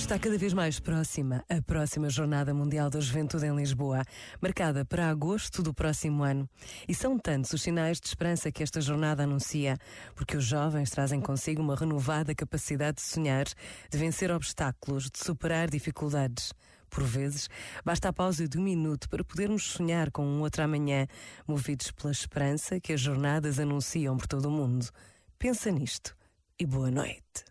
Está cada vez mais próxima a próxima Jornada Mundial da Juventude em Lisboa, marcada para agosto do próximo ano. E são tantos os sinais de esperança que esta jornada anuncia, porque os jovens trazem consigo uma renovada capacidade de sonhar, de vencer obstáculos, de superar dificuldades. Por vezes, basta a pausa de um minuto para podermos sonhar com um outro amanhã, movidos pela esperança que as jornadas anunciam por todo o mundo. Pensa nisto e boa noite.